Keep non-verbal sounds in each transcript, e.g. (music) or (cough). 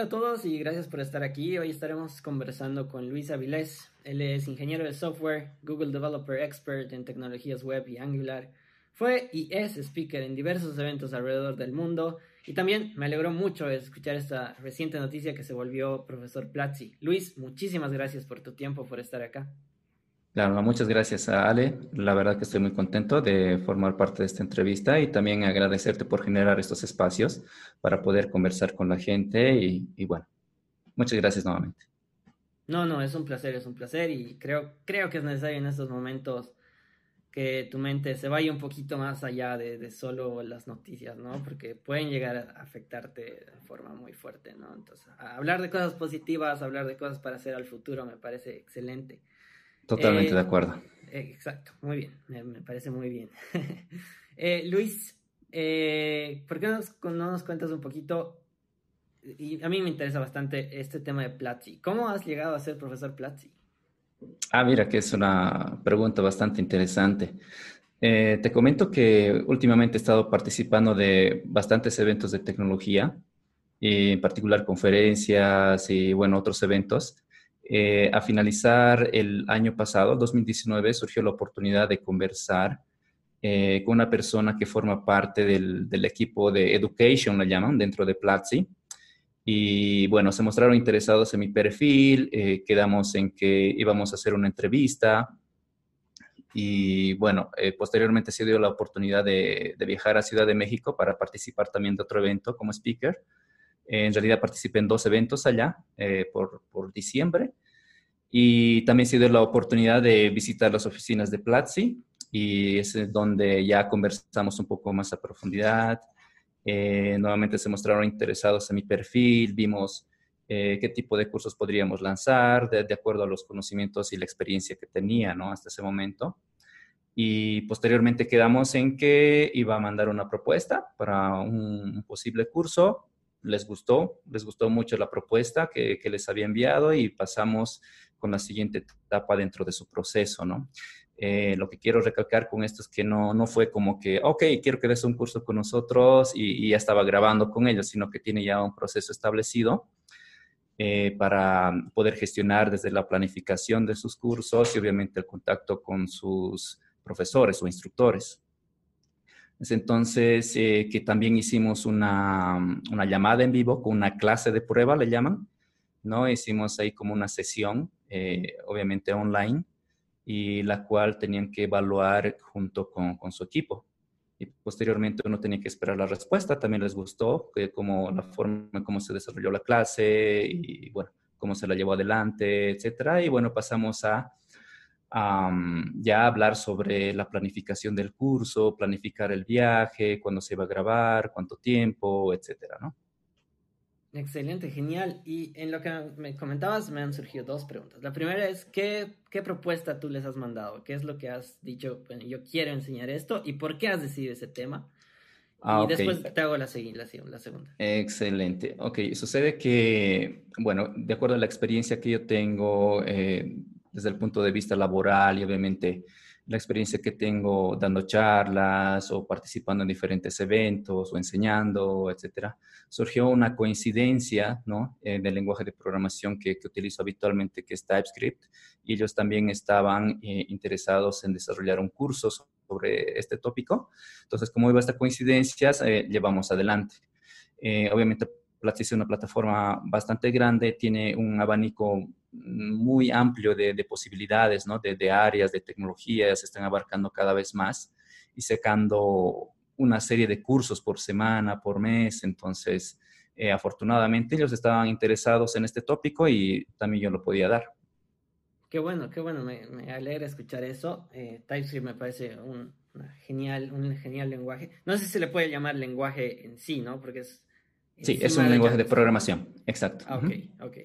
Hola a todos y gracias por estar aquí. Hoy estaremos conversando con Luis Avilés. Él es ingeniero de software, Google Developer Expert en tecnologías web y Angular. Fue y es speaker en diversos eventos alrededor del mundo y también me alegró mucho escuchar esta reciente noticia que se volvió profesor Platzi. Luis, muchísimas gracias por tu tiempo, por estar acá. Claro, muchas gracias a Ale. La verdad que estoy muy contento de formar parte de esta entrevista y también agradecerte por generar estos espacios para poder conversar con la gente y, bueno, muchas gracias nuevamente. No, no, es un placer, es un placer y creo, creo que es necesario en estos momentos que tu mente se vaya un poquito más allá de, de, solo las noticias, ¿no? Porque pueden llegar a afectarte de forma muy fuerte, ¿no? Entonces, hablar de cosas positivas, hablar de cosas para hacer al futuro me parece excelente. Totalmente de eh, acuerdo. exacto, muy bien, me, parece muy bien. (laughs) Eh, Luis, eh, ¿por qué no nos cuentas un poquito? Y a mí me interesa bastante este tema de Platzi. ¿Cómo has llegado a ser profesor Platzi? Ah, mira, que es una pregunta bastante interesante. te comento que últimamente he estado participando de bastantes eventos de tecnología, en particular conferencias y, bueno, otros eventos. Eh, a finalizar el año pasado, 2019, surgió la oportunidad de conversar eh, con una persona que forma parte del, equipo de Education, la llaman, dentro de Platzi. Y bueno, se mostraron interesados en mi perfil, eh, quedamos en que íbamos a hacer una entrevista. Y bueno, posteriormente se dio la oportunidad de, viajar a Ciudad de México para participar también de otro evento como speaker. En realidad participé en dos eventos allá por, por diciembre y también se dio la oportunidad de visitar las oficinas de Platzi y es donde ya conversamos un poco más a profundidad. Eh, nuevamente se mostraron interesados en mi perfil, vimos eh, qué tipo de cursos podríamos lanzar de, acuerdo a los conocimientos y la experiencia que tenía ¿no? hasta ese momento. Y posteriormente quedamos en que iba a mandar una propuesta para un posible curso les gustó, les gustó mucho la propuesta que, les había enviado y pasamos con la siguiente etapa dentro de su proceso, ¿no? Eh, lo que quiero recalcar con esto es que no, no fue como que, ok, quiero que des un curso con nosotros y, ya estaba grabando con ellos, sino que tiene ya un proceso establecido eh, para poder gestionar desde la planificación de sus cursos y obviamente el contacto con sus profesores o instructores entonces eh, que también hicimos una, una, llamada en vivo con una clase de prueba, le llaman, ¿no? Hicimos ahí como una sesión, eh, obviamente online, y la cual tenían que evaluar junto con, con, su equipo. Y posteriormente uno tenía que esperar la respuesta, también les gustó que como la forma en cómo se desarrolló la clase y bueno, cómo se la llevó adelante, etcétera. Y bueno, pasamos a ya hablar sobre la planificación del curso, planificar el viaje, cuándo se va a grabar, cuánto tiempo, etcétera, ¿no? Excelente, genial. Y en lo que me comentabas me han surgido dos preguntas. La primera es, ¿qué, qué propuesta tú les has mandado? ¿Qué es lo que has dicho? Bueno, yo quiero enseñar esto y por qué has decidido ese tema. Ah, y después te hago la, la, segunda. Excelente. Ok, sucede que, bueno, de acuerdo a la experiencia que yo tengo, eh, desde el punto de vista laboral y obviamente la experiencia que tengo dando charlas o participando en diferentes eventos o enseñando, etcétera, surgió una coincidencia ¿no? Eh, del lenguaje de programación que, que, utilizo habitualmente, que es TypeScript, y ellos también estaban eh, interesados en desarrollar un curso sobre este tópico. Entonces, como iba esta coincidencia, eh, llevamos adelante. obviamente, Platzi es una plataforma bastante grande, tiene un abanico muy amplio de, posibilidades, ¿no? De, áreas, de tecnologías, están abarcando cada vez más y sacando una serie de cursos por semana, por mes. Entonces, eh, afortunadamente ellos estaban interesados en este tópico y también yo lo podía dar. Qué bueno, qué bueno, me, alegra escuchar eso. Eh, TypeScript me parece un, genial, un genial lenguaje. No sé si se le puede llamar lenguaje en sí, ¿no? Porque es Sí, es un lenguaje de programación, exacto. Ah, ok, ok.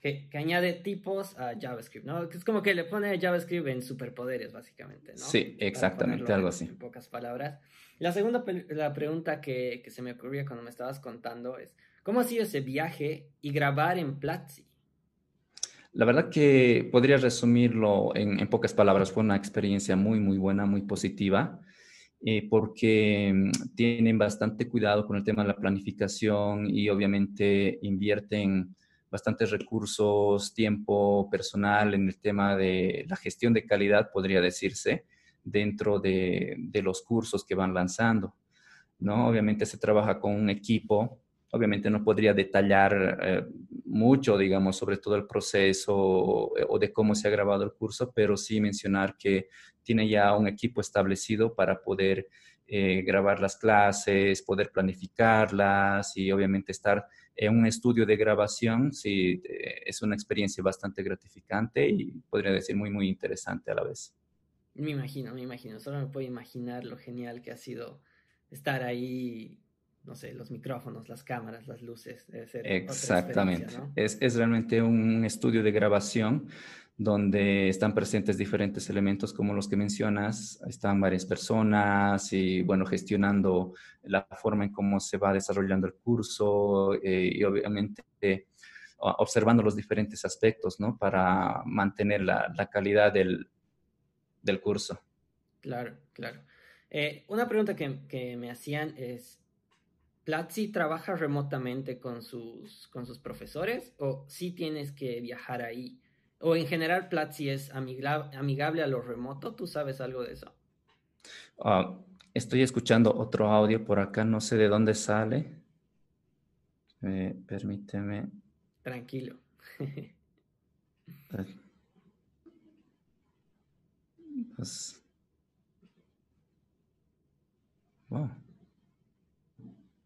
Que, añade tipos a JavaScript, ¿no? Es como que le pone JavaScript en superpoderes, básicamente, ¿no? Sí, exactamente, algo así. En pocas palabras. La segunda la pregunta que, que, se me ocurría cuando me estabas contando es, ¿cómo ha sido ese viaje y grabar en Platzi? La verdad que podría resumirlo en, en pocas palabras. Fue una experiencia muy, muy buena, muy positiva. Eh, porque mm, tienen bastante cuidado con el tema de la planificación y obviamente invierten bastantes recursos, tiempo personal en el tema de la gestión de calidad, podría decirse, dentro de, de los cursos que van lanzando. ¿no? Obviamente se trabaja con un equipo Obviamente no podría detallar eh, mucho, digamos, sobre todo el proceso o, de cómo se ha grabado el curso, pero sí mencionar que tiene ya un equipo establecido para poder eh, grabar las clases, poder planificarlas y obviamente estar en un estudio de grabación, sí, eh, es una experiencia bastante gratificante y podría decir muy, muy interesante a la vez. Me imagino, me imagino, solo me puedo imaginar lo genial que ha sido estar ahí no sé, los micrófonos, las cámaras, las luces. Exactamente. es, es, realmente un estudio de grabación donde están presentes diferentes elementos como los que mencionas. Están varias personas y, bueno, gestionando la forma en cómo se va desarrollando el curso eh, y obviamente observando los diferentes aspectos, ¿no? Para mantener la, la calidad del, del, curso. Claro, claro. Eh, una pregunta que, que me hacían es, Platzi trabaja remotamente con sus, con sus profesores o sí tienes que viajar ahí? ¿O en general Platzi es amigable a lo remoto? ¿Tú sabes algo de eso? Ah, estoy escuchando otro audio por acá, no sé de dónde sale. Eh, permíteme. Tranquilo. pues... Wow.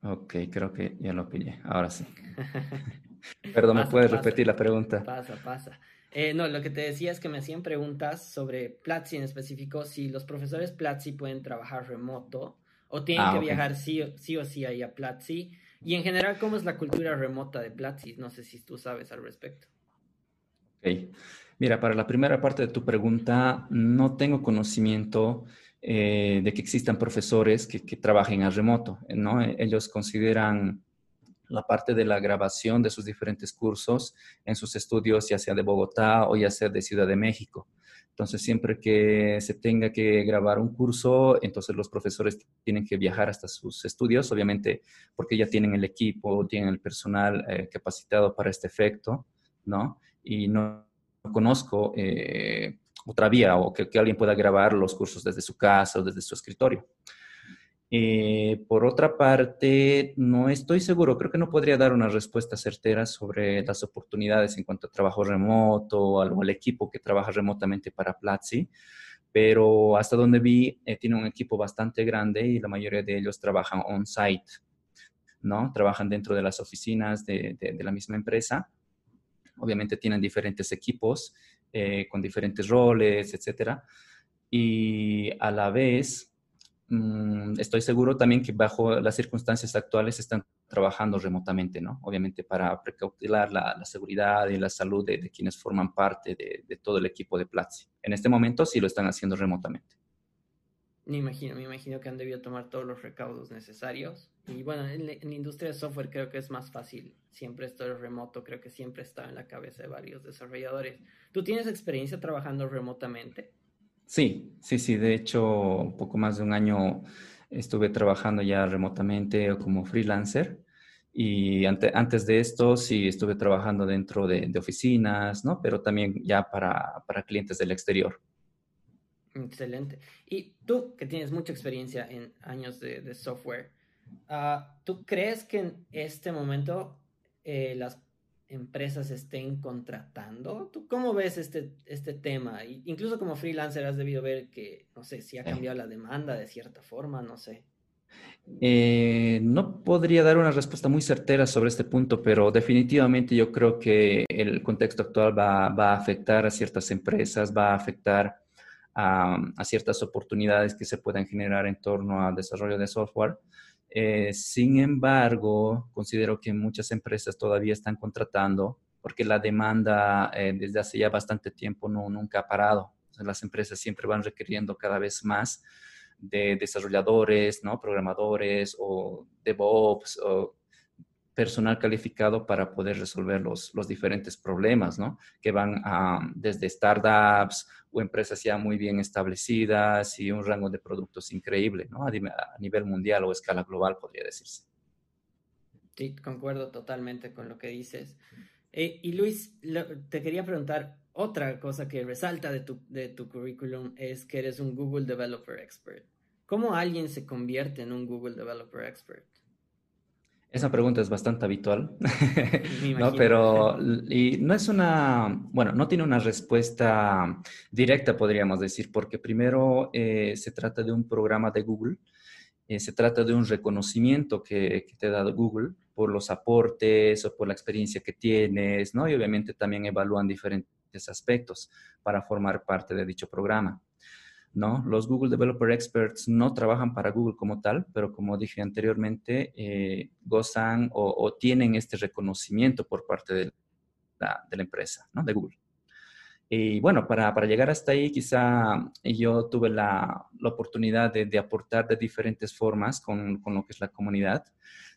Ok, creo que ya lo pillé. Ahora sí. (laughs) Perdón, ¿me puedes repetir la pregunta? Pasa, pasa. Eh, no, lo que te decía es que me hacían preguntas sobre Platzi en específico, si los profesores Platzi pueden trabajar remoto o tienen ah, que viajar sí, sí, o sí ahí a Platzi. Y en general, ¿cómo es la cultura remota de Platzi? No sé si tú sabes al respecto. Ok. Mira, para la primera parte de tu pregunta, no tengo conocimiento eh, de que existan profesores que, trabajen a remoto, ¿no? Ellos consideran la parte de la grabación de sus diferentes cursos en sus estudios, ya sea de Bogotá o ya sea de Ciudad de México. Entonces, siempre que se tenga que grabar un curso, entonces los profesores tienen que viajar hasta sus estudios, obviamente porque ya tienen el equipo, tienen el personal eh, capacitado para este efecto, ¿no? Y no conozco eh, otra vía o que, alguien pueda grabar los cursos desde su casa o desde su escritorio. Eh, por otra parte, no estoy seguro, creo que no podría dar una respuesta certera sobre las oportunidades en cuanto a trabajo remoto o al, equipo que trabaja remotamente para Platzi, pero hasta donde vi, eh, tiene un equipo bastante grande y la mayoría de ellos trabajan on-site, ¿no? Trabajan dentro de las oficinas de, de la misma empresa. Obviamente tienen diferentes equipos eh, con diferentes roles, etcétera. Y a la vez, mm, estoy seguro también que bajo las circunstancias actuales están trabajando remotamente, ¿no? Obviamente para precautelar la, seguridad y la salud de, quienes forman parte de, todo el equipo de Platzi. En este momento sí lo están haciendo remotamente. Me imagino, me imagino que han debido tomar todos los recaudos necesarios. Y bueno, en, la industria de software creo que es más fácil. Siempre esto es remoto, creo que siempre está en la cabeza de varios desarrolladores. ¿Tú tienes experiencia trabajando remotamente? Sí, sí, sí. De hecho, poco más de un año estuve trabajando ya remotamente como freelancer. Y antes de esto sí estuve trabajando dentro de, oficinas, ¿no? Pero también ya para, para clientes del exterior. Excelente. Y tú, que tienes mucha experiencia en años de, software, ah, ¿tú crees que en este momento eh, las empresas estén contratando? ¿Tú cómo ves este, este tema? Incluso como freelancer has debido ver que, no sé, si ha cambiado la demanda de cierta forma, no sé. Eh, no podría dar una respuesta muy certera sobre este punto, pero definitivamente yo creo que el contexto actual va, va a afectar a ciertas empresas, va a afectar a, ciertas oportunidades que se puedan generar en torno al desarrollo de software. Eh, sin embargo, considero que muchas empresas todavía están contratando porque la demanda eh, desde hace ya bastante tiempo no, nunca ha parado. las empresas siempre van requiriendo cada vez más de desarrolladores, ¿no? programadores o DevOps o personal calificado para poder resolver los, los diferentes problemas, ¿no? Que van a, desde startups o empresas ya muy bien establecidas y un rango de productos increíble, ¿no? A, a nivel mundial o escala global, podría decirse. Sí, concuerdo totalmente con lo que dices. Eh, y Luis, te quería preguntar, otra cosa que resalta de tu, de tu currículum es que eres un Google Developer Expert. ¿Cómo alguien se convierte en un Google Developer Expert? Esa pregunta es bastante habitual, (laughs) ¿no? Pero y no es una, bueno, no tiene una respuesta directa, podríamos decir, porque primero eh, se trata de un programa de Google, eh, se trata de un reconocimiento que, que, te da Google por los aportes o por la experiencia que tienes, ¿no? Y obviamente también evalúan diferentes aspectos para formar parte de dicho programa. ¿No? Los Google Developer Experts no trabajan para Google como tal, pero como dije anteriormente, eh, gozan o, tienen este reconocimiento por parte de la, empresa, ¿no? De Google. Y bueno, para, llegar hasta ahí, quizá yo tuve la, oportunidad de, aportar de diferentes formas con, con, lo que es la comunidad.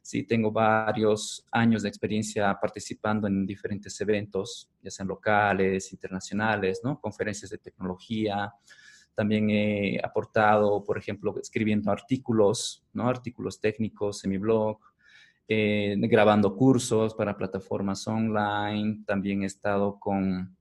Sí, tengo varios años de experiencia participando en diferentes eventos, ya sean locales, internacionales, ¿no? Conferencias de tecnología, también he aportado, por ejemplo, escribiendo artículos, ¿no? Artículos técnicos en mi blog, eh, grabando cursos para plataformas online. También he estado con,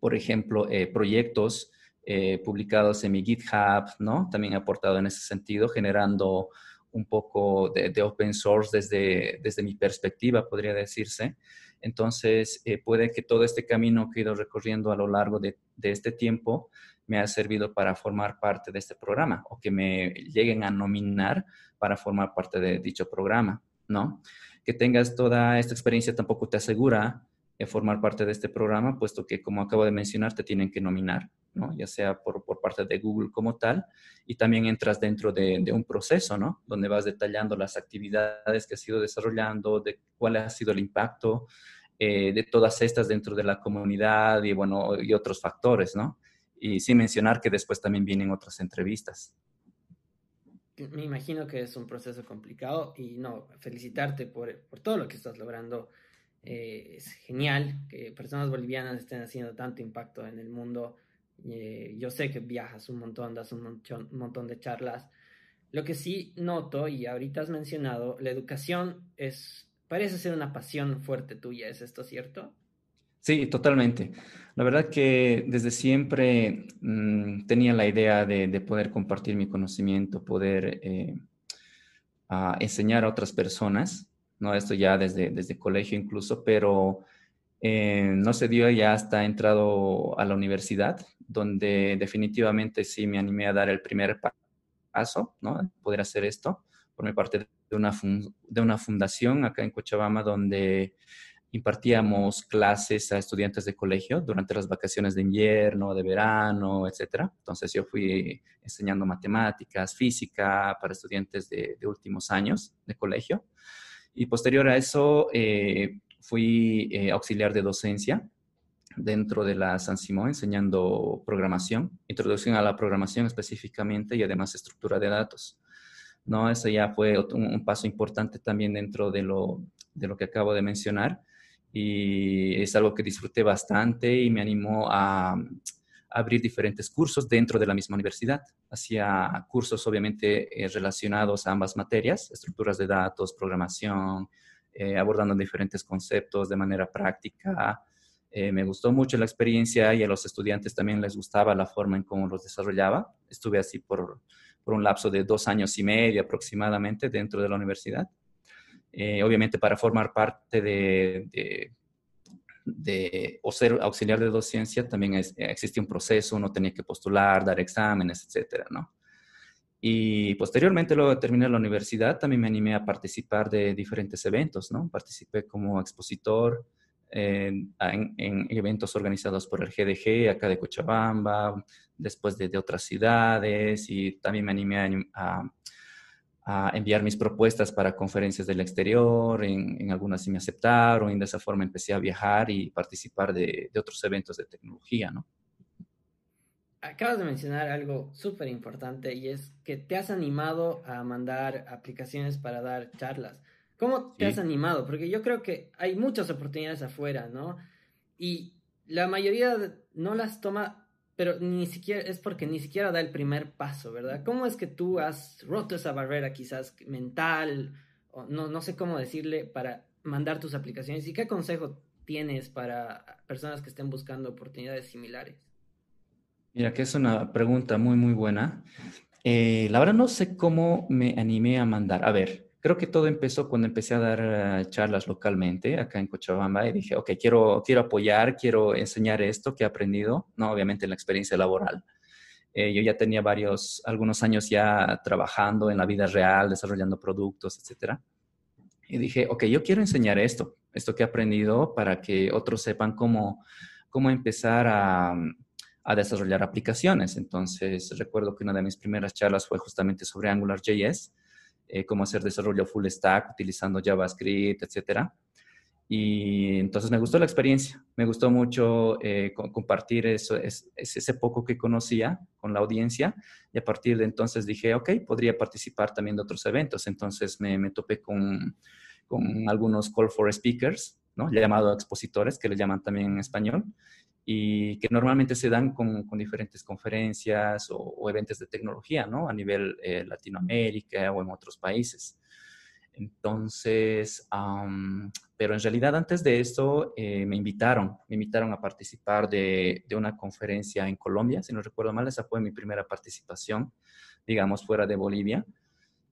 por ejemplo, eh, proyectos eh, publicados en mi GitHub, ¿no? También he aportado en ese sentido, generando un poco de, open source desde, desde mi perspectiva, podría decirse. Entonces, puede que todo este camino que he ido recorriendo a lo largo de, este tiempo me ha servido para formar parte de este programa o que me lleguen a nominar para formar parte de dicho programa, ¿no? Que tengas toda esta experiencia tampoco te asegura formar parte de este programa, puesto que, como acabo de mencionar, te tienen que nominar, ¿no? Ya sea por, por parte de Google como tal, y también entras dentro de, de, un proceso, ¿no? Donde vas detallando las actividades que has ido desarrollando, de cuál ha sido el impacto eh, de todas estas dentro de la comunidad y, bueno, y otros factores, ¿no? y sin mencionar que después también vienen otras entrevistas. Me imagino que es un proceso complicado y no, felicitarte por, por todo lo que estás logrando. Eh, es genial que personas bolivianas estén haciendo tanto impacto en el mundo. Eh, yo sé que viajas un montón, das un montón, un montón de charlas. Lo que sí noto, y ahorita has mencionado, la educación es, parece ser una pasión fuerte tuya, ¿es esto cierto? Sí, totalmente. La verdad que desde siempre mm, tenía la idea de, poder compartir mi conocimiento, poder eh, enseñar a otras personas, ¿no? Esto ya desde, desde colegio incluso, pero eh, no se dio ya hasta entrado a la universidad, donde definitivamente sí me animé a dar el primer paso, ¿no? Poder hacer esto por mi parte de una, de una fundación acá en Cochabamba, donde impartíamos clases a estudiantes de colegio durante las vacaciones de invierno, de verano, etc. Entonces yo fui enseñando matemáticas, física para estudiantes de, últimos años de colegio. Y posterior a eso eh, fui eh, auxiliar de docencia dentro de la San Simón enseñando programación, introducción a la programación específicamente y además estructura de datos. ¿no? Eso ya fue un, paso importante también dentro de lo, de lo que acabo de mencionar y es algo que disfruté bastante y me animó a, abrir diferentes cursos dentro de la misma universidad. Hacía cursos obviamente eh, relacionados a ambas materias, estructuras de datos, programación, eh, abordando diferentes conceptos de manera práctica. Eh, me gustó mucho la experiencia y a los estudiantes también les gustaba la forma en cómo los desarrollaba. Estuve así por, por un lapso de dos años y medio aproximadamente dentro de la universidad. Obviamente para formar parte de, o ser auxiliar de docencia también existe un proceso, uno tenía que postular, dar exámenes, etcétera, ¿no? Y posteriormente, luego de terminar la universidad, también me animé a participar de diferentes eventos, ¿no? Participé como expositor en, eventos organizados por el GDG, acá de Cochabamba, después de, de otras ciudades, y también me animé a enviar mis propuestas para conferencias del exterior, en, algunas sí me aceptaron, y de esa forma empecé a viajar y participar de, otros eventos de tecnología, ¿no? Acabas de mencionar algo súper importante y es que te has animado a mandar aplicaciones para dar charlas. ¿Cómo te has animado? Porque yo creo que hay muchas oportunidades afuera, ¿no? Y la mayoría no las toma, pero ni siquiera es porque ni siquiera da el primer paso, ¿verdad? ¿Cómo es que tú has roto esa barrera quizás mental, o no, no sé cómo decirle, para mandar tus aplicaciones? ¿Y qué consejo tienes para personas que estén buscando oportunidades similares? Mira, que es una pregunta muy, muy buena. Eh, la verdad no sé cómo me animé a mandar. A ver, creo que todo empezó cuando empecé a dar eh, charlas localmente acá en Cochabamba y dije, ok, quiero, quiero apoyar, quiero enseñar esto que he aprendido, no obviamente en la experiencia laboral. Eh, yo ya tenía varios, algunos años ya trabajando en la vida real, desarrollando productos, etcétera. Y dije, ok, yo quiero enseñar esto, esto que he aprendido para que otros sepan cómo, cómo empezar a, a desarrollar aplicaciones. Entonces, recuerdo que una de mis primeras charlas fue justamente sobre AngularJS, eh, cómo hacer desarrollo full stack utilizando JavaScript, etcétera. Y entonces me gustó la experiencia, me gustó mucho eh, compartir eso, es, ese poco que conocía con la audiencia y a partir de entonces dije, ok, podría participar también de otros eventos. Entonces me, me topé con, con, algunos call for speakers, ¿no? llamado expositores, que le llaman también en español, y que normalmente se dan con, con diferentes conferencias o, eventos de tecnología, ¿no? A nivel eh, Latinoamérica o en otros países. Entonces, pero en realidad antes de esto eh, me invitaron, me invitaron a participar de, de, una conferencia en Colombia, si no recuerdo mal, esa fue mi primera participación, digamos, fuera de Bolivia.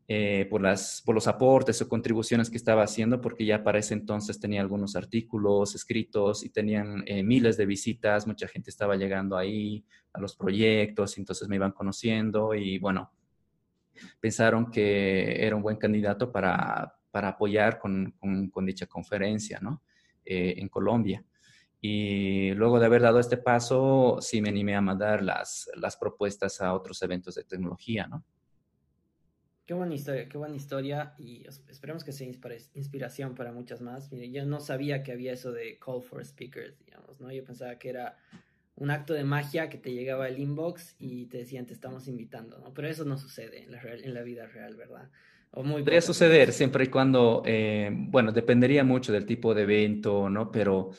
Eh, por, las, por los aportes o contribuciones que estaba haciendo, porque ya para ese entonces tenía algunos artículos escritos y tenían eh, miles de visitas, mucha gente estaba llegando ahí a los proyectos, entonces me iban conociendo y bueno, pensaron que era un buen candidato para, para apoyar con, con, dicha conferencia, ¿no? Eh, en Colombia. Y luego de haber dado este paso, sí me animé a mandar las, las propuestas a otros eventos de tecnología, ¿no? Qué buena historia, qué buena historia y esperemos que sea inspiración para muchas más. Mire, yo no sabía que había eso de call for speakers, digamos, ¿no? Yo pensaba que era un acto de magia que te llegaba al inbox y te decían te estamos invitando, ¿no? Pero eso no sucede en la, en la vida real, ¿verdad? O muy Podría suceder siempre y cuando, eh, bueno, dependería mucho del tipo de evento, ¿no? Pero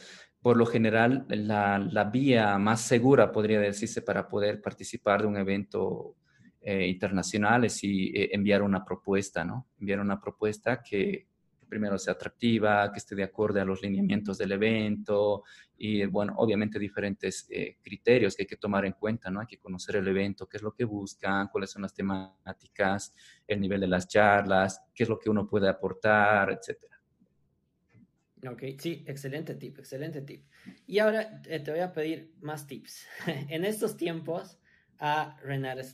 por lo general la, la vía más segura, podría decirse, para poder participar de un evento eh, internacionales y eh, enviar una propuesta, ¿no? Enviar una propuesta que, primero sea atractiva, que esté de acuerdo a los lineamientos del evento y, bueno, obviamente diferentes eh, criterios que hay que tomar en cuenta, ¿no? Hay que conocer el evento, qué es lo que buscan, cuáles son las temáticas, el nivel de las charlas, qué es lo que uno puede aportar, etcétera. Ok, sí, excelente tip, excelente tip. Y ahora te voy a pedir más tips. (laughs) en estos tiempos, ha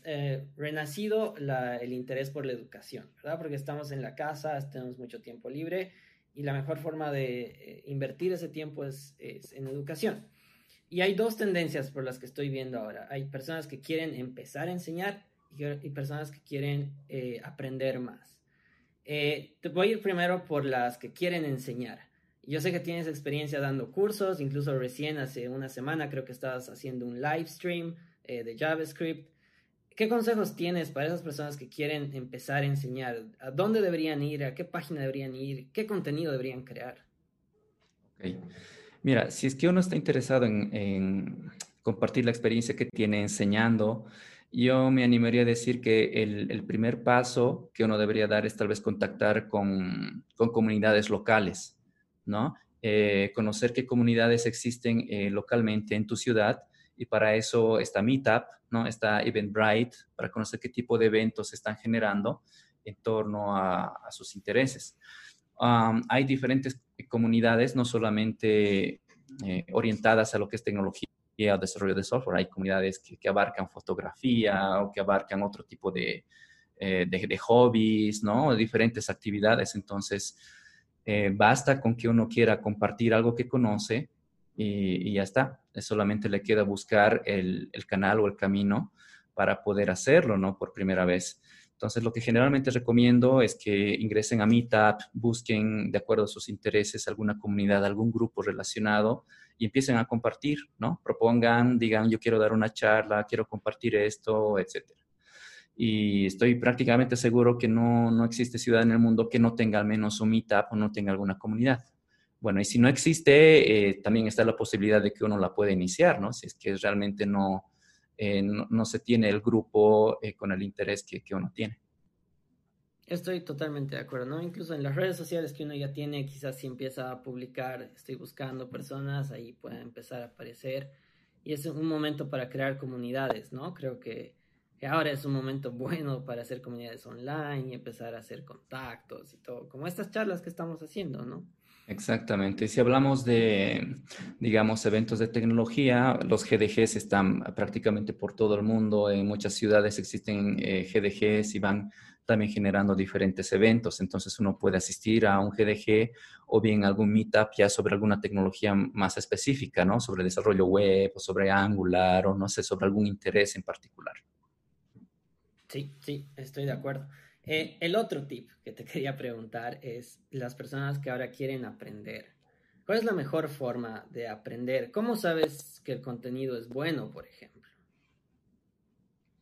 eh, renacido el interés por la educación, ¿verdad? Porque estamos en la casa, tenemos mucho tiempo libre y la mejor forma de eh, invertir ese tiempo es, en educación. Y hay dos tendencias por las que estoy viendo ahora. Hay personas que quieren empezar a enseñar y, personas que quieren eh, aprender más. te voy a ir primero por las que quieren enseñar. Yo sé que tienes experiencia dando cursos, incluso recién hace una semana creo que estabas haciendo un live stream eh, de JavaScript. ¿Qué consejos tienes para esas personas que quieren empezar a enseñar? ¿A dónde deberían ir? ¿A qué página deberían ir? ¿Qué contenido deberían crear? Mira, si es que uno está interesado en, compartir la experiencia que tiene enseñando, yo me animaría a decir que el, primer paso que uno debería dar es tal vez contactar con, comunidades locales, ¿no? Eh, conocer qué comunidades existen eh, localmente en tu ciudad y para eso está Meetup, ¿no? Está Eventbrite, para conocer qué tipo de eventos están generando en torno a, sus intereses. hay diferentes comunidades, no solamente eh, orientadas a lo que es tecnología o desarrollo de software, hay comunidades que, abarcan fotografía o que abarcan otro tipo de, eh, de, hobbies, ¿no? Diferentes actividades. Entonces, eh, basta con que uno quiera compartir algo que conoce y, ya está. Solamente le queda buscar el, canal o el camino para poder hacerlo, ¿no? Por primera vez. Entonces, lo que generalmente recomiendo es que ingresen a Meetup, busquen de acuerdo a sus intereses alguna comunidad, algún grupo relacionado y empiecen a compartir, ¿no? Propongan, digan, yo quiero dar una charla, quiero compartir esto, etcétera. y estoy prácticamente seguro que no, no existe ciudad en el mundo que no tenga al menos un meetup o no tenga alguna comunidad. Bueno, y si no existe, eh, también está la posibilidad de que uno la pueda iniciar, ¿no? Si es que realmente no, eh, no, se tiene el grupo eh, con el interés que, que, uno tiene. Estoy totalmente de acuerdo, ¿no? Incluso en las redes sociales que uno ya tiene, quizás si empieza a publicar, estoy buscando personas, ahí puede empezar a aparecer. Y es un momento para crear comunidades, ¿no? Creo que ahora es un momento bueno para hacer comunidades online y empezar a hacer contactos y todo, como estas charlas que estamos haciendo, ¿no? Exactamente. Si hablamos de, digamos, eventos de tecnología, los GDGs están prácticamente por todo el mundo. En muchas ciudades existen eh, GDGs y van también generando diferentes eventos. Entonces uno puede asistir a un GDG o bien algún meetup ya sobre alguna tecnología más específica, ¿no? Sobre desarrollo web o sobre Angular o no sé, sobre algún interés en particular. Sí, sí, estoy de acuerdo. Eh, el otro tip que te (laughs) quería preguntar es las personas que ahora quieren aprender. ¿Cuál es la mejor forma de aprender? ¿Cómo sabes que el contenido es bueno, por ejemplo?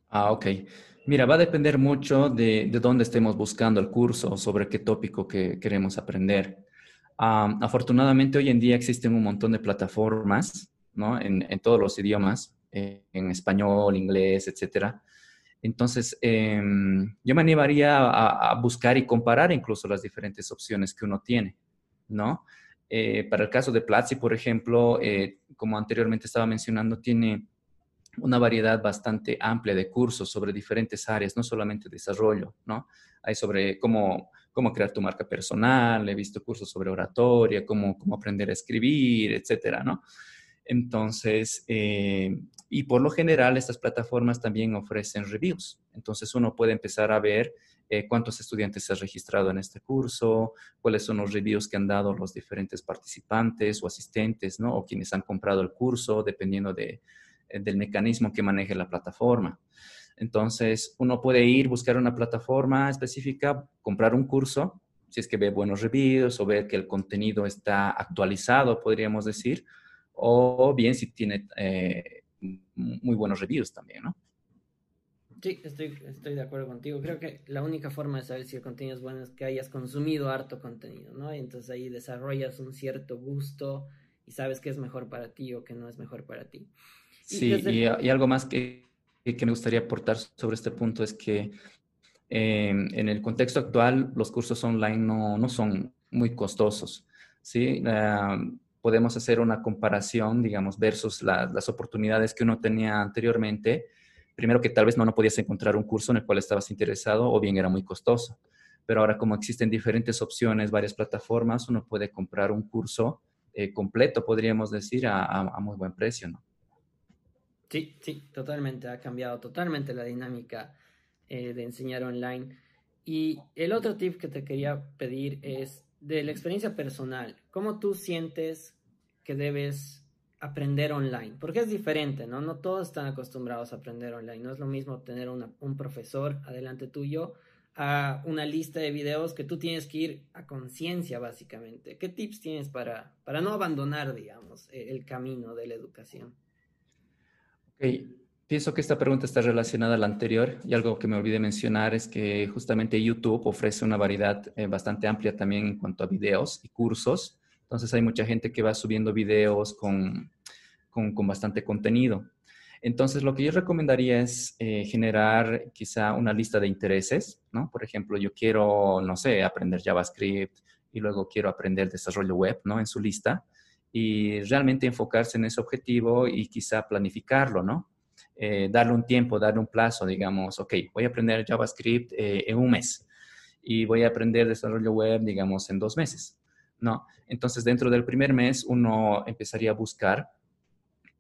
Ah, ok. Mira, va a depender mucho de, dónde estemos buscando el curso, sobre qué tópico que queremos aprender. afortunadamente, hoy en día existen un montón de plataformas, ¿no? En, todos los idiomas, eh, en español, inglés, etcétera, entonces, em, yo me animaría a, buscar y comparar incluso las diferentes opciones que uno tiene, ¿no? Eh, para el caso de Platzi, por ejemplo, eh, como anteriormente estaba mencionando, tiene una variedad bastante amplia de cursos sobre diferentes áreas, no solamente desarrollo, ¿no? Hay sobre cómo, cómo crear tu marca personal, he visto cursos sobre oratoria, cómo, cómo aprender a escribir, etcétera, ¿no? Entonces, eh, y por lo general estas plataformas también ofrecen reviews. Entonces uno puede empezar a ver eh, cuántos estudiantes se han registrado en este curso, cuáles son los reviews que han dado los diferentes participantes o asistentes, ¿no? O quienes han comprado el curso, dependiendo de, eh, del mecanismo que maneje la plataforma. Entonces, uno puede ir, buscar una plataforma específica, comprar un curso, si es que ve buenos reviews o ve que el contenido está actualizado, podríamos decir, o bien si tiene eh, muy buenos reviews también, ¿no? Sí, estoy, estoy de acuerdo contigo. Creo que la única forma de saber si el contenido es bueno es que hayas consumido harto contenido, ¿no? Y entonces ahí desarrollas un cierto gusto y sabes qué es mejor para ti o qué no es mejor para ti. sí, y, algo más que, que, me gustaría aportar sobre este punto es que em, en el contexto actual los cursos online no, no son muy costosos, ¿sí? Podemos hacer una comparación, digamos, versus las oportunidades que uno tenía anteriormente. Primero que tal vez no, no podías encontrar un curso en el cual estabas interesado o bien era muy costoso. Pero ahora como existen diferentes opciones, varias plataformas, uno puede comprar un curso eh, completo, podríamos decir, a, muy buen precio, ¿no? Sí, sí, totalmente. Ha cambiado totalmente la dinámica eh, de enseñar online. Y el otro tip que te quería pedir es de la experiencia personal, ¿cómo tú sientes que debes aprender online? Porque es diferente, ¿no? No todos están acostumbrados a aprender online. No es lo mismo tener un profesor adelante tuyo a una lista de videos que tú tienes que ir a conciencia, básicamente. ¿Qué tips tienes para, para no abandonar, digamos, e, el camino de la educación? Ok, Pienso que esta pregunta está relacionada a la anterior y algo que me olvidé mencionar es que justamente YouTube ofrece una variedad eh, bastante amplia también en cuanto a videos y cursos. Entonces hay mucha gente que va subiendo videos con, con, bastante contenido. Entonces lo que yo recomendaría es eh, generar quizá una lista de intereses, ¿no? Por ejemplo, yo quiero, no sé, aprender JavaScript y luego quiero aprender desarrollo web, ¿no? En su lista y realmente enfocarse en ese objetivo y quizá planificarlo, ¿no? Eh, darle un tiempo, darle un plazo, digamos, ok, voy a aprender JavaScript eh, en un mes y voy a aprender desarrollo web, digamos, en dos meses. No, entonces dentro del primer mes uno empezaría a buscar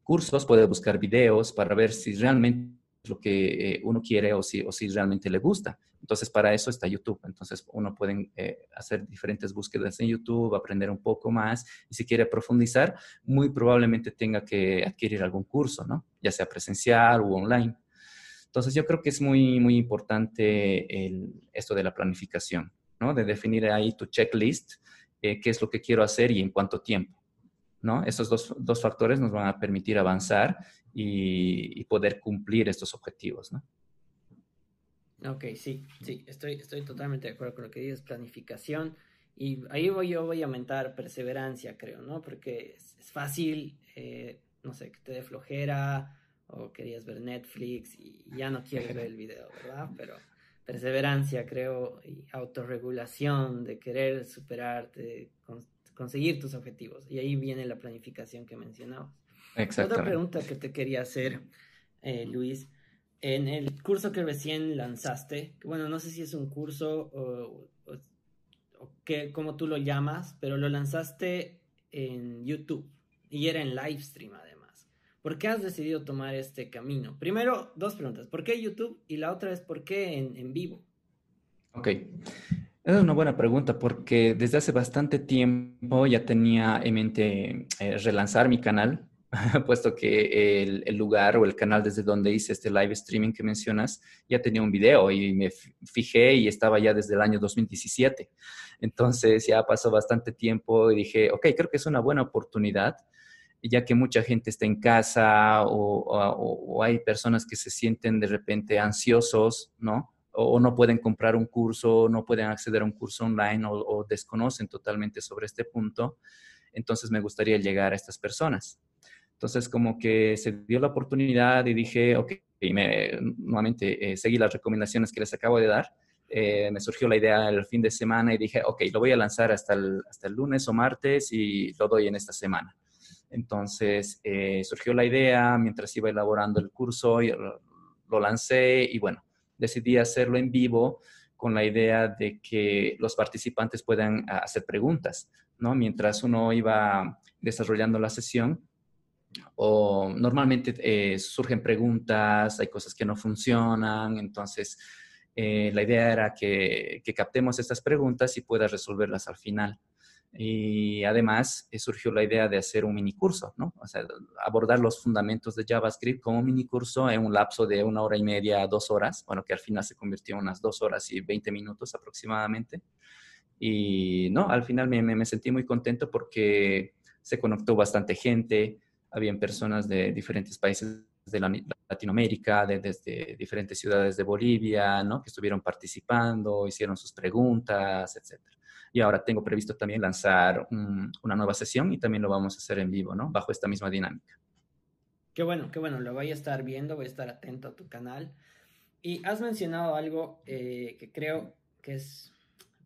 cursos, puede buscar videos para ver si realmente lo que eh, uno quiere o si, o si realmente le gusta. Entonces, para eso está YouTube. Entonces, uno puede eh, hacer diferentes búsquedas en YouTube, aprender un poco más y si quiere profundizar, muy probablemente tenga que adquirir algún curso, ¿no? Ya sea presencial o online. Entonces, yo creo que es muy, muy importante el, esto de la planificación, ¿no? De definir ahí tu checklist, eh, qué es lo que quiero hacer y en cuánto tiempo. ¿No? Esos dos, dos, factores nos van a permitir avanzar y, poder cumplir estos objetivos, ¿no? Ok, sí, sí, estoy, estoy totalmente de acuerdo con lo que dices, planificación. Y ahí voy, yo voy a aumentar perseverancia, creo, ¿no? Porque es, fácil, eh, no sé, que te dé flojera o querías ver Netflix y ya no quieres ver el video, ¿verdad? Pero perseverancia, creo, y autorregulación de querer superarte, conseguir tus objetivos. Y ahí viene la planificación que mencionabas. Otra pregunta que te quería hacer, eh, Luis, en el curso que recién lanzaste, bueno, no sé si es un curso o, o, que, como tú lo llamas, pero lo lanzaste en YouTube y era en live stream además. ¿Por qué has decidido tomar este camino? Primero, dos preguntas. ¿Por qué YouTube? Y la otra es ¿por qué en, vivo? Ok. Es una buena pregunta porque desde hace bastante tiempo ya tenía en mente eh, relanzar mi canal (laughs) puesto que el, lugar o el canal desde donde hice este live streaming que mencionas ya tenía un video y me fijé y estaba ya desde el año 2017. Entonces ya pasó bastante tiempo y dije, ok, creo que es una buena oportunidad, ya que mucha gente está en casa o, hay personas que se sienten de repente ansiosos, ¿no? O, no pueden comprar un curso, no pueden acceder a un curso online o desconocen totalmente sobre este punto. Entonces me gustaría llegar a estas personas. Entonces, como que se dio la oportunidad y dije, ok, y me, nuevamente eh, seguí las recomendaciones que les acabo de dar. Eh, me surgió la idea el fin de semana y dije, ok, lo voy a lanzar hasta el, hasta el lunes o martes y lo doy en esta semana. Entonces, eh, surgió la idea mientras iba elaborando el curso, y lo, lo lancé y bueno, decidí hacerlo en vivo con la idea de que los participantes puedan hacer preguntas, ¿no? Mientras uno iba desarrollando la sesión, o normalmente eh, surgen preguntas, hay cosas que no funcionan, entonces eh, la idea era que, captemos estas preguntas y puedas resolverlas al final. Y además eh, surgió la idea de hacer un mini curso, ¿no? O sea, abordar los fundamentos de JavaScript como mini curso en un lapso de una hora y media, dos horas, bueno, que al final se convirtió en unas dos horas y veinte minutos aproximadamente. Y no, al final me, me sentí muy contento porque se conectó bastante gente, habían personas de diferentes países de Latinoamérica, desde diferentes ciudades de Bolivia, ¿no? Que estuvieron participando, hicieron sus preguntas, etc. Y ahora tengo previsto también lanzar una nueva sesión y también lo vamos a hacer en vivo, ¿no? Bajo esta misma dinámica. Qué bueno, qué bueno, lo voy a estar viendo, voy a estar atento a tu canal. Y has mencionado algo eh, que creo que es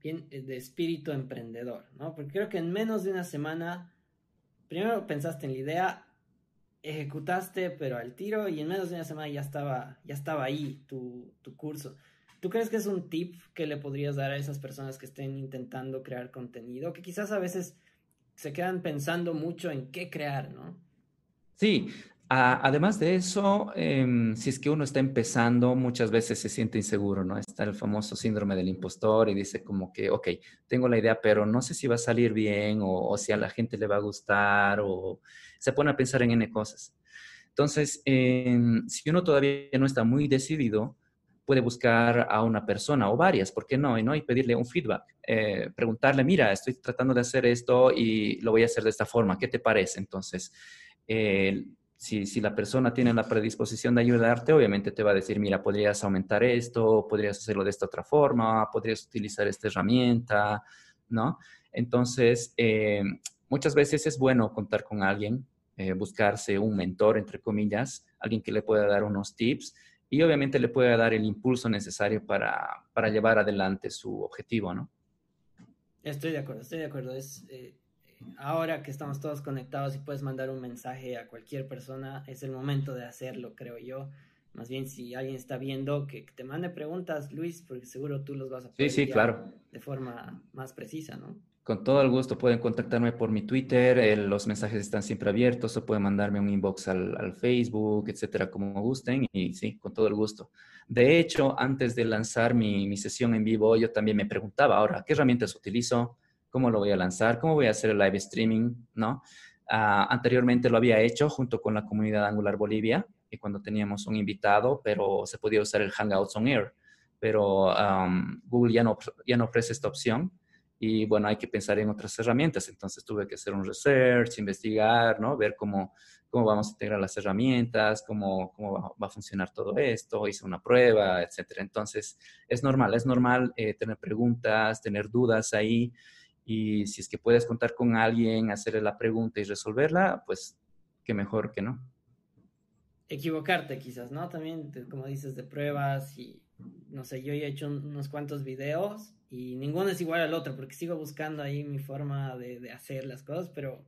bien eh, de espíritu emprendedor, ¿no? Porque creo que en menos de una semana, primero pensaste en la idea, ejecutaste, pero al tiro, y en menos de una semana ya estaba, ya estaba ahí tu, tu curso. ¿Tú crees que es un tip que le podrías dar a esas personas que estén intentando crear contenido? Que quizás a veces se quedan pensando mucho en qué crear, ¿no? Sí, además de eso, em, si es que uno está empezando, muchas veces se siente inseguro, ¿no? Está el famoso síndrome del impostor y dice como que, ok, tengo la idea, pero no sé si va a salir bien o, si a la gente le va a gustar o se pone a pensar en N cosas. Entonces, em, si uno todavía no está muy decidido, puede buscar a una persona o varias, ¿por qué no? Y, ¿no? y pedirle un feedback, eh, preguntarle, mira, estoy tratando de hacer esto y lo voy a hacer de esta forma, ¿qué te parece? Entonces, eh, si, la persona tiene la predisposición de ayudarte, obviamente te va a decir, mira, podrías aumentar esto, podrías hacerlo de esta otra forma, podrías utilizar esta herramienta, ¿no? Entonces, eh, muchas veces es bueno contar con alguien, buscarse un mentor, entre comillas, alguien que le pueda dar unos tips y obviamente le pueda dar el impulso necesario para, llevar adelante su objetivo, ¿no? Estoy de acuerdo, estoy de acuerdo. Es, eh, ahora que estamos todos conectados y puedes mandar un mensaje a cualquier persona, es el momento de hacerlo, creo yo. Más bien, si alguien está viendo, que, te mande preguntas, Luis, porque seguro tú los vas a poder sí, sí, claro. de forma más precisa, ¿no? Con todo el gusto pueden contactarme por mi Twitter, los mensajes están siempre abiertos o pueden mandarme un inbox al, Facebook, etcétera, como gusten y sí, con todo el gusto. De hecho, antes de lanzar mi, mi sesión en vivo, yo también me preguntaba, ahora, ¿qué herramientas utilizo? cómo lo voy a lanzar, cómo voy a hacer el live streaming, ¿no? Ah, anteriormente lo había hecho junto con la comunidad Angular Bolivia y cuando teníamos un invitado, pero se podía usar el Hangouts on Air, pero Google ya no, ya no ofrece esta opción y bueno, hay que pensar en otras herramientas. Entonces tuve que hacer un research, investigar, ¿no? Ver cómo, cómo vamos a integrar las herramientas, cómo, cómo va, a funcionar todo esto, hice una prueba, etcétera. Entonces, es normal, es normal eh, tener preguntas, tener dudas ahí, y si es que puedes contar con alguien, hacerle la pregunta y resolverla, pues qué mejor que no. Equivocarte quizás, ¿no? También, como dices, de pruebas y, no sé, yo he hecho unos cuantos videos y ninguno es igual al otro porque sigo buscando ahí mi forma de, hacer las cosas, pero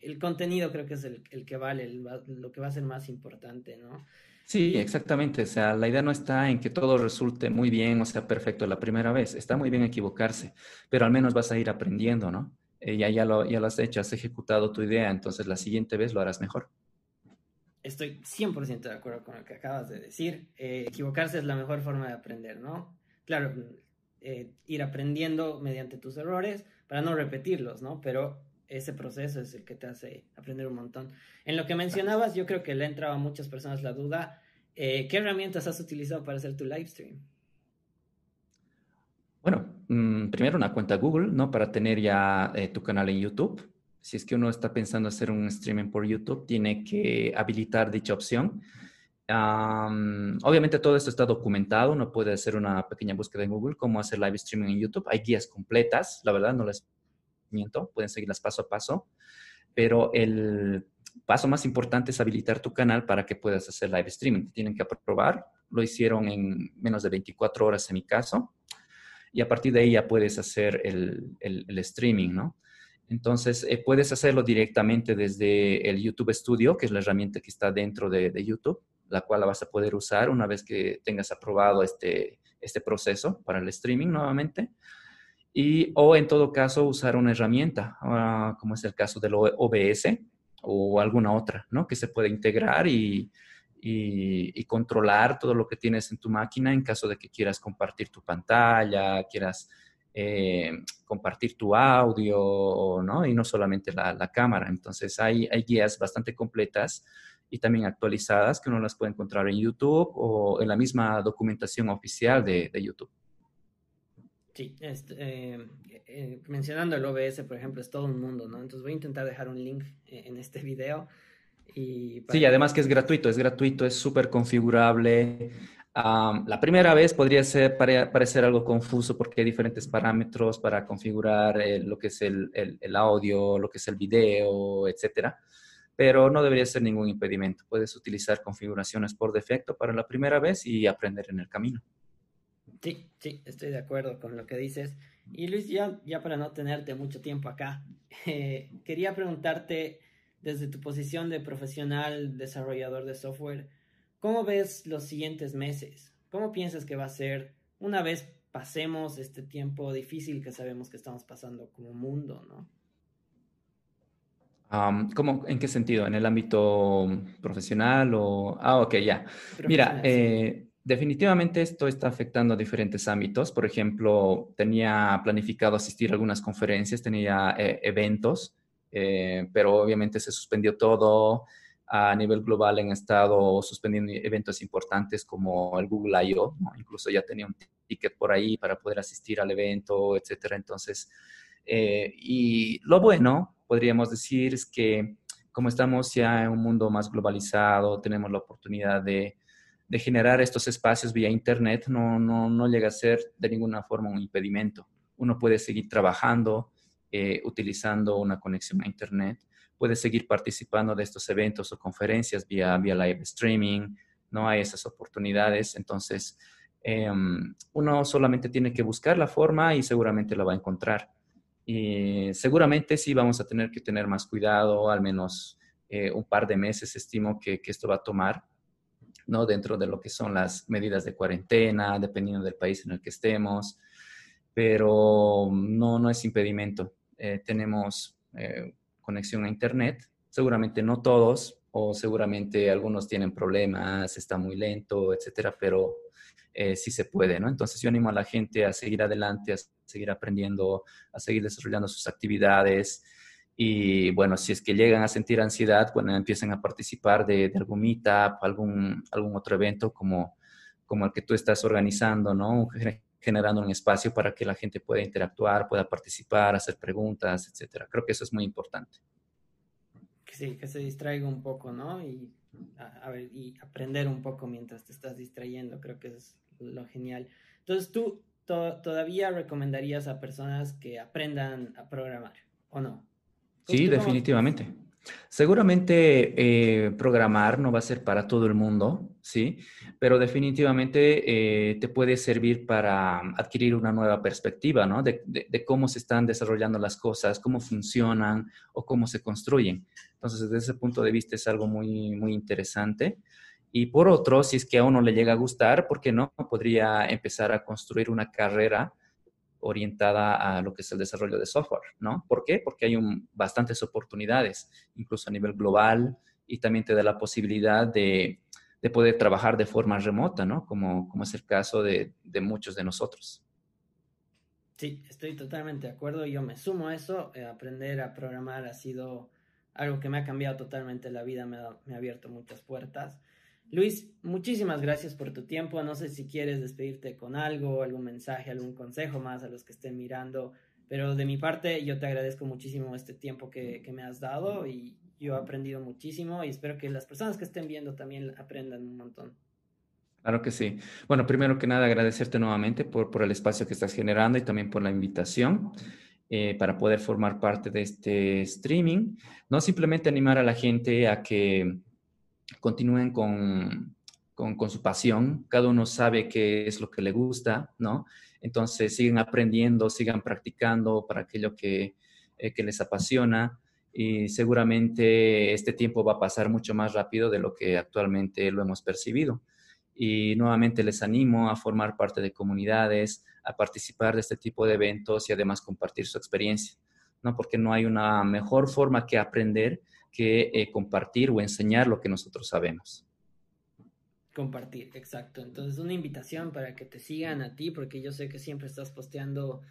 el contenido creo que es el, que vale, lo que va a ser más importante, ¿no? Sí, exactamente. O sea, la idea no está en que todo resulte muy bien o sea perfecto la primera vez. Está muy bien equivocarse, pero al menos vas a ir aprendiendo, ¿no? Eh, ya, ya, lo, ya lo has hecho, has ejecutado tu idea, entonces la siguiente vez lo harás mejor. Estoy 100% de acuerdo con lo que acabas de decir. Eh, equivocarse es la mejor forma de aprender, ¿no? Claro, eh, ir aprendiendo mediante tus errores para no repetirlos, ¿no? Pero ese proceso es el que te hace aprender un montón. En lo que mencionabas, yo creo que le entraba a muchas personas la duda, eh, ¿qué herramientas has utilizado para hacer tu live stream? Bueno, mm, primero una cuenta Google, ¿no? Para tener ya tu canal en YouTube. Si es que uno está pensando hacer un streaming por YouTube, tiene que habilitar dicha opción obviamente todo esto está documentado, uno puede hacer una pequeña búsqueda en Google, cómo hacer live streaming en YouTube. Hay guías completas, la verdad, no les miento, pueden seguirlas paso a paso, pero el paso más importante es habilitar tu canal para que puedas hacer live streaming. tienen que aprobar, lo hicieron en menos de 24 horas en mi caso, y a partir de ahí ya puedes hacer el, el, streaming, ¿no? Entonces, eh, puedes hacerlo directamente desde el YouTube Studio, que es la herramienta que está dentro de, de YouTube la cual la vas a poder usar una vez que tengas aprobado este, este proceso para el streaming nuevamente. Y, o en todo caso, usar una herramienta, ah, como es el caso del OBS o alguna otra, ¿no? Que se puede integrar y, y, controlar todo lo que tienes en tu máquina en caso de que quieras compartir tu pantalla, quieras eh, compartir tu audio, ¿no? Y no solamente la, la cámara. Entonces, hay, hay guías bastante completas y también actualizadas que uno las puede encontrar en YouTube o en la misma documentación oficial de, de YouTube. Sí, este, eh, eh, mencionando el OBS, por ejemplo, es todo un mundo, ¿no? Entonces voy a intentar dejar un link en este video. Y Sí, además que es gratuito, es gratuito, es súper configurable. la primera vez podría ser, parecer algo confuso porque hay diferentes parámetros para configurar eh, lo que es el, el, el, audio, lo que es el video, etcétera pero no debería ser ningún impedimento. Puedes utilizar configuraciones por defecto para la primera vez y aprender en el camino. Sí, sí, estoy de acuerdo con lo que dices. Y Luis, ya, ya para no tenerte mucho tiempo acá, (laughs) eh, quería preguntarte desde tu posición de profesional desarrollador de software, ¿cómo ves los siguientes meses? ¿Cómo piensas que va a ser una vez pasemos este tiempo difícil que sabemos que estamos pasando como mundo, ¿no? ¿Cómo, ¿En qué sentido? ¿En el ámbito profesional o...? Ah, ok, ya. Mira, eh, definitivamente esto está afectando a diferentes ámbitos. Por ejemplo, tenía planificado asistir a algunas conferencias, tenía eh, eventos, eh, pero obviamente se suspendió todo. A nivel global han estado suspendiendo eventos importantes como el Google I.O. Incluso ya tenía un ticket por ahí para poder asistir al evento, etcétera. Entonces, y lo bueno podríamos decir es que como estamos ya en un mundo más globalizado, tenemos la oportunidad de, generar estos espacios vía Internet, no, no, no, llega a ser de ninguna forma un impedimento. Uno puede seguir trabajando eh, utilizando una conexión a Internet, puede seguir participando de estos eventos o conferencias vía, vía live streaming, no hay esas oportunidades, entonces em, uno solamente tiene que buscar la forma y seguramente la va a encontrar. Y seguramente sí vamos a tener que tener más cuidado, al menos eh, un par de meses estimo que, esto va a tomar, ¿no? Dentro de lo que son las medidas de cuarentena, dependiendo del país en el que estemos, pero no, no es impedimento. Eh, tenemos eh, conexión a Internet, seguramente no todos, o seguramente algunos tienen problemas, está muy lento, etcétera, pero eh, se puede, ¿no? Entonces yo animo a la gente a seguir adelante, a seguir aprendiendo, a seguir desarrollando sus actividades y bueno, si es que llegan a sentir ansiedad, bueno, empiecen a participar de, algún meetup, algún, algún otro evento como, como el que tú estás organizando, ¿no? generando un espacio para que la gente pueda interactuar, pueda participar, hacer preguntas, etcétera. Creo que eso es muy importante. Sí, que se distraiga un poco, ¿no? Y, a, ver, y aprender un poco mientras te estás distrayendo, creo que es lo genial. Entonces, ¿tú todavía recomendarías a personas que aprendan a programar o no? Sí, definitivamente. Seguramente eh, programar no va a ser para todo el mundo, ¿sí? Pero definitivamente eh, te puede servir para adquirir una nueva perspectiva, ¿no? De, cómo se están desarrollando las cosas, cómo funcionan o cómo se construyen. Entonces, desde ese punto de vista es algo muy, muy interesante. Y por otro, si es que a uno le llega a gustar, ¿por qué no? Podría empezar a construir una carrera orientada a lo que es el desarrollo de software, ¿no? ¿Por qué? Porque hay bastantes oportunidades, incluso a nivel global, y también te da la posibilidad de, poder trabajar de forma remota, ¿no? Como, como es el caso de, muchos de nosotros. Sí, estoy totalmente de acuerdo. Yo me sumo a eso. Eh, aprender a programar ha sido algo que me ha cambiado totalmente la vida, me ha abierto muchas puertas. Luis, muchísimas gracias por tu tiempo. No sé si quieres despedirte con algo, algún mensaje, algún consejo más a los que estén mirando, pero de mi parte yo te agradezco muchísimo este tiempo que, me has dado y yo he aprendido muchísimo y espero que las personas que estén viendo también aprendan un montón. Claro que sí. Bueno, primero que nada agradecerte nuevamente por, por el espacio que estás generando y también por la invitación. Eh, para poder formar parte de este streaming. No simplemente animar a la gente a que continúen con, con, su pasión, cada uno sabe qué es lo que le gusta, ¿no? Entonces siguen aprendiendo, sigan practicando para aquello que, eh, que les apasiona y seguramente este tiempo va a pasar mucho más rápido de lo que actualmente lo hemos percibido. Y nuevamente les animo a formar parte de comunidades, a participar de este tipo de eventos y además compartir su experiencia, ¿no? Porque no hay una mejor forma que aprender que eh, compartir o enseñar lo que nosotros sabemos. Compartir, exacto. Entonces, una invitación para que te sigan a ti, porque yo sé que siempre estás posteando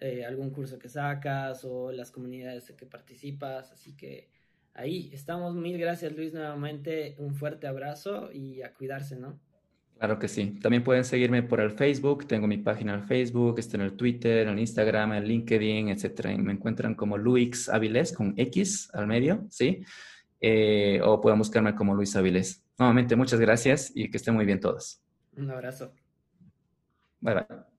eh, algún curso que sacas o las comunidades en que participas, así que ahí estamos. Mil gracias, Luis, nuevamente. Un fuerte abrazo y a cuidarse, ¿no? Claro que sí. También pueden seguirme por el Facebook. Tengo mi página en Facebook, está en el Twitter, en Instagram, en LinkedIn, etcétera. me encuentran como Luis Avilés con X al medio, ¿sí? Eh, o pueden buscarme como Luis Avilés. Nuevamente, muchas gracias y que estén muy bien todos. Un abrazo. Bye bye.